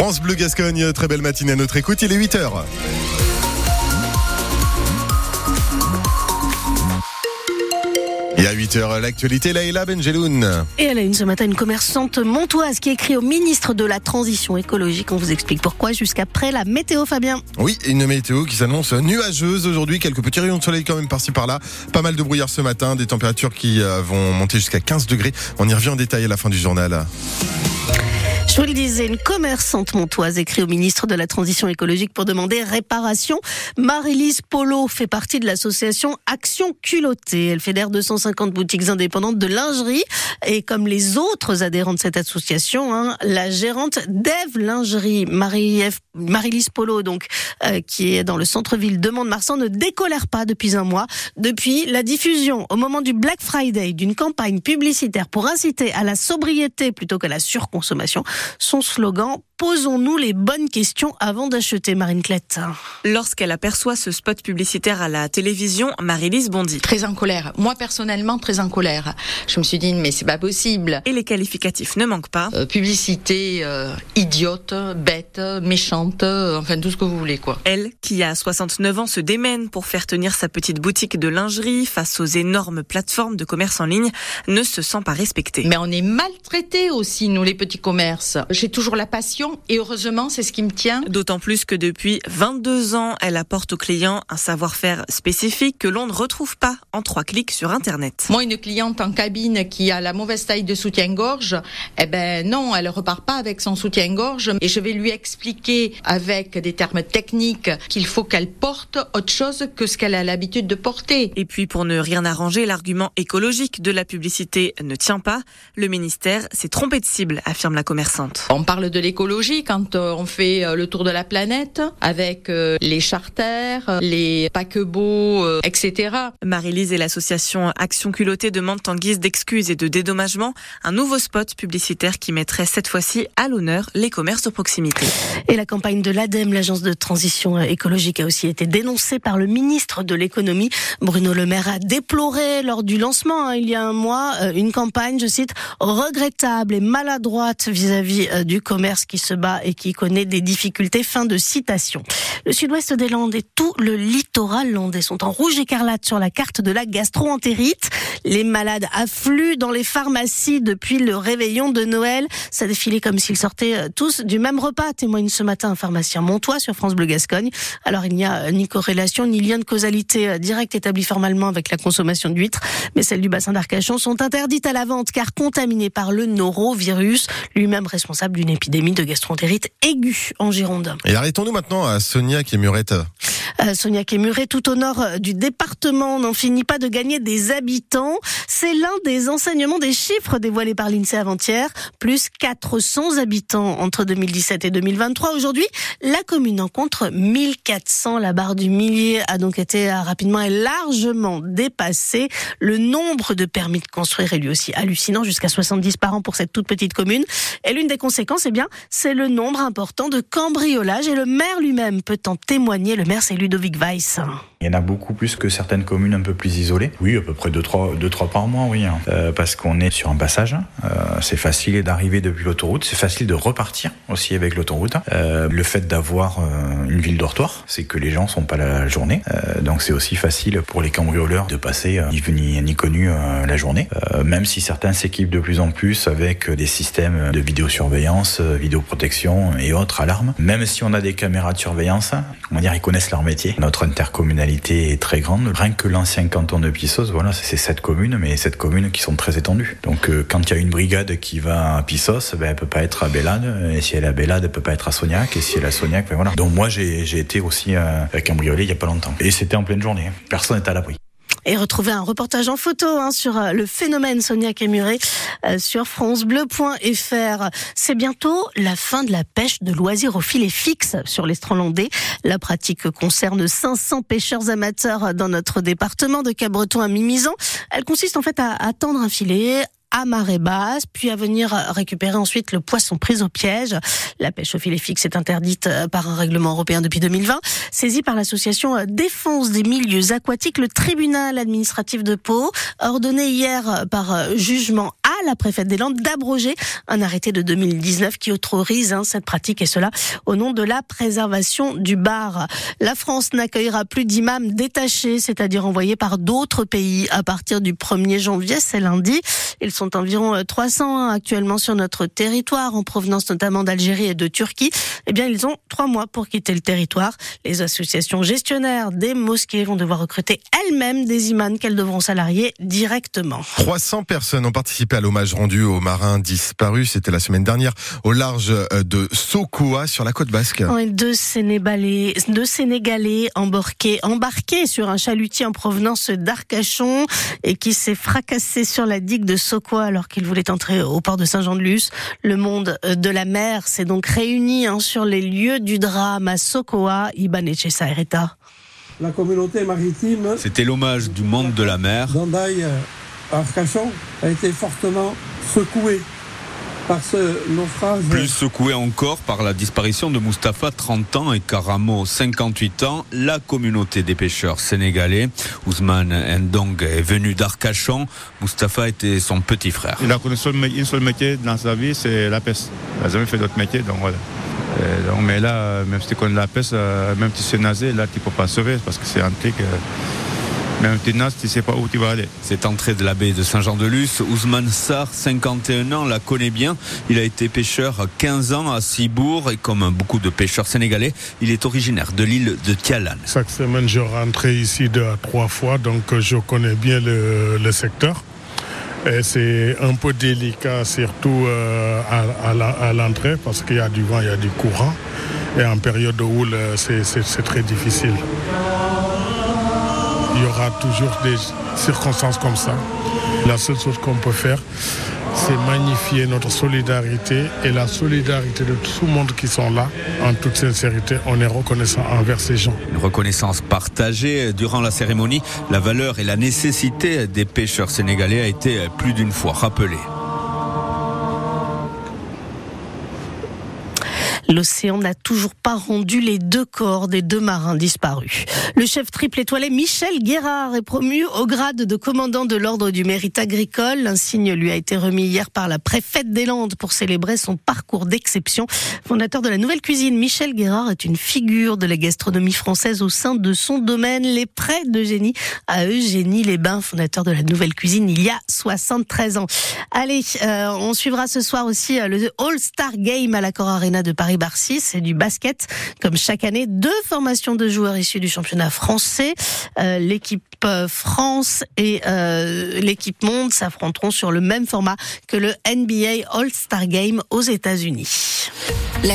France Bleu Gascogne, très belle matinée à notre écoute, il est 8h. Et à 8h, l'actualité, Laïla Benjeloun. Et elle a une ce matin une commerçante montoise qui écrit au ministre de la Transition écologique. On vous explique pourquoi jusqu'après la météo, Fabien. Oui, une météo qui s'annonce nuageuse aujourd'hui. Quelques petits rayons de soleil quand même par-ci par-là. Pas mal de brouillard ce matin, des températures qui euh, vont monter jusqu'à 15 degrés. On y revient en détail à la fin du journal. Je vous le disais, une commerçante montoise écrit au ministre de la Transition écologique pour demander réparation. Marie-Lise Polo fait partie de l'association Action Culottée. Elle fédère 250 boutiques indépendantes de lingerie. Et comme les autres adhérents de cette association, hein, la gérante d'Eve Lingerie, Marie-Lise Polo, donc, euh, qui est dans le centre-ville de Mont-de-Marsan, ne décolère pas depuis un mois. Depuis la diffusion, au moment du Black Friday, d'une campagne publicitaire pour inciter à la sobriété plutôt qu'à la surconsommation, son slogan Posons-nous les bonnes questions avant d'acheter, Marine Clette. Lorsqu'elle aperçoit ce spot publicitaire à la télévision, Marie-Lise bondit. Très en colère. Moi, personnellement, très en colère. Je me suis dit, mais c'est pas possible. Et les qualificatifs ne manquent pas. Euh, publicité euh, idiote, bête, méchante, euh, enfin tout ce que vous voulez, quoi. Elle, qui a 69 ans, se démène pour faire tenir sa petite boutique de lingerie face aux énormes plateformes de commerce en ligne, ne se sent pas respectée. Mais on est maltraités aussi, nous, les petits commerces. J'ai toujours la passion et heureusement, c'est ce qui me tient. D'autant plus que depuis 22 ans, elle apporte aux clients un savoir-faire spécifique que l'on ne retrouve pas en trois clics sur Internet. Moi, une cliente en cabine qui a la mauvaise taille de soutien-gorge, eh ben non, elle repart pas avec son soutien-gorge et je vais lui expliquer avec des termes techniques qu'il faut qu'elle porte autre chose que ce qu'elle a l'habitude de porter. Et puis pour ne rien arranger, l'argument écologique de la publicité ne tient pas. Le ministère s'est trompé de cible, affirme la commerçante. On parle de l'écologie quand euh, on fait euh, le tour de la planète avec euh, les charters, les paquebots, etc. Marie-Lise et l'association Action Culottée demandent en guise d'excuses et de dédommagement un nouveau spot publicitaire qui mettrait cette fois-ci à l'honneur les commerces de proximité. Et la campagne de l'ADEME, l'agence de transition écologique, a aussi été dénoncée par le ministre de l'économie. Bruno Le Maire a déploré lors du lancement, hein, il y a un mois, une campagne, je cite, regrettable et maladroite vis-à-vis -vis du commerce qui se bas et qui connaît des difficultés. Fin de citation. Le sud-ouest des Landes et tout le littoral landais sont en rouge écarlate sur la carte de la gastro-entérite. Les malades affluent dans les pharmacies depuis le réveillon de Noël. Ça défilait comme s'ils sortaient euh, tous du même repas, témoigne ce matin un pharmacien montois sur France Bleu Gascogne. Alors il n'y a euh, ni corrélation ni lien de causalité euh, direct établi formellement avec la consommation d'huîtres, mais celles du bassin d'Arcachon sont interdites à la vente car contaminées par le norovirus, lui-même responsable d'une épidémie de gastroentérite aiguë en Gironde. Et arrêtons-nous maintenant à Sonia qui est murette. Euh, Sonia Kémuré, tout au nord euh, du département, n'en finit pas de gagner des habitants. C'est l'un des enseignements des chiffres dévoilés par l'INSEE avant-hier. Plus 400 habitants entre 2017 et 2023. Aujourd'hui, la commune en compte 1400. La barre du millier a donc été euh, rapidement et largement dépassée. Le nombre de permis de construire est lui aussi hallucinant, jusqu'à 70 par an pour cette toute petite commune. Et l'une des conséquences, eh bien, c'est le nombre important de cambriolages. Et le maire lui-même peut en témoigner. Le maire, c'est Ludovic Weiss. Il y en a beaucoup plus que certaines communes un peu plus isolées. Oui, à peu près 2-3 deux, trois, par mois, oui. Hein. Euh, parce qu'on est sur un passage. Euh, c'est facile d'arriver depuis l'autoroute. C'est facile de repartir aussi avec l'autoroute. Euh, le fait d'avoir euh, une ville dortoir, c'est que les gens sont pas la journée. Euh, donc c'est aussi facile pour les cambrioleurs de passer euh, ni vu ni, connu la journée. même si certains s'équipent de plus en plus avec des systèmes de vidéosurveillance, vidéoprotection et autres alarmes. Même si on a des caméras de surveillance, on va dire ils connaissent leur métier. Notre intercommunalité est très grande. Rien que l'ancien canton de Pissos, voilà, c'est sept communes, mais sept communes qui sont très étendues. Donc euh, quand il y a une brigade qui va à Pissos, ben, elle peut pas être à Bélade, et si elle est à Bélade, elle peut pas être à Sognac, et si elle est à Sognac, ben voilà. Donc moi j'ai été aussi euh, briolet il y a pas longtemps. Et c'était en pleine journée, personne n'est à l'abri et retrouver un reportage en photo hein, sur euh, le phénomène Sonia Kémuré euh, sur francebleu.fr. C'est bientôt la fin de la pêche de loisirs au filet fixe sur l'Estranlandais. La pratique concerne 500 pêcheurs amateurs dans notre département de Cabreton à Mimizan. Elle consiste en fait à, à tendre un filet, à marée basse, puis à venir récupérer ensuite le poisson pris au piège. La pêche au filet fixe est interdite euh, par un règlement européen depuis 2020. Saisi par l'association euh, Défense des milieux aquatiques, le tribunal administratif de Pau ordonné hier par euh, jugement à la préfète des Landes d'abroger un arrêté de 2019 qui autorise hein, cette pratique et cela au nom de la préservation du bar. La France n'accueillera plus d'imams détachés, c'est-à-dire envoyés par d'autres pays à partir du 1er janvier, c'est lundi. Ils sont environ 300 actuellement sur notre territoire, en provenance notamment d'Algérie et de Turquie. Eh bien, ils ont trois mois pour quitter le territoire. Les associations gestionnaires des mosquées vont devoir recruter elles-mêmes des imams qu'elles devront salarier directement. 300 personnes ont participé à l'hommage rendu aux marins disparus. C'était la semaine dernière au large euh, de Sokoa sur la côte basque. deux Sénégalais, deux Sénégalais embarqués, embarqués sur un chalutier en provenance d'Arcachon et qui s'est fracassé sur la digue de Sokoa alors qu'il voulait entrer au port de Saint-Jean-de-Luz. Le monde de la mer s'est donc réuni hein, sur les lieux du drame à Sokoa. Iban Ereta. La communauté maritime. C'était l'hommage du monde de la mer. Dandaï Arcachon a été fortement secoué par ce naufrage. Plus secoué encore par la disparition de Mustapha, 30 ans, et Karamo, 58 ans. La communauté des pêcheurs sénégalais, Ousmane Ndong, est venu d'Arcachon. Mustapha était son petit frère. Il a connu une seule métier dans sa vie, c'est la pêche. Il n'a jamais fait d'autre métier, donc voilà. donc, mais là, même si tu connais la pêche, euh, même si tu sais nager, là, tu ne peux pas sauver parce que c'est un Euh, même tu tu sais pas où tu vas aller. Cette entrée de la baie de Saint-Jean-de-Luz, Ousmane Sarr, 51 ans, la connaît bien. Il a été pêcheur 15 ans à Cibourg et comme beaucoup de pêcheurs sénégalais, il est originaire de l'île de Tialan. Chaque semaine, je rentrais ici deux à trois fois, donc je connais bien le, secteur. Et c'est un peu délicat, surtout euh, à, l'entrée, parce qu'il y a du vent, il y a du courant. Et en période de houle, c'est très difficile il y aura toujours des circonstances comme ça. La seule chose qu'on peut faire, c'est magnifier notre solidarité et la solidarité de tout le monde qui sont là. En toute sincérité, on est reconnaissant envers ces gens. Une reconnaissance partagée durant la cérémonie. La valeur et la nécessité des pêcheurs sénégalais a été plus d'une fois rappelée. L'océan n'a toujours pas rendu les deux corps des deux marins disparus. Le chef triple étoilé Michel Guérard est promu au grade de commandant de l'ordre du mérite agricole. Un signe lui a été remis hier par la préfète des Landes pour célébrer son parcours d'exception. Fondateur de la nouvelle cuisine, Michel Guérard est une figure de la gastronomie française au sein de son domaine, les prêts d'Eugénie à Eugénie Les Bains, fondateur de la nouvelle cuisine il y a 73 ans. Allez, euh, on suivra ce soir aussi euh, le All-Star Game à l'accord Arena de Paris Barcy, c'est du basket. Comme chaque année, deux formations de joueurs issus du championnat français. Euh, l'équipe euh, France et euh, l'équipe monde s'affronteront sur le même format que le NBA All-Star Game aux États-Unis.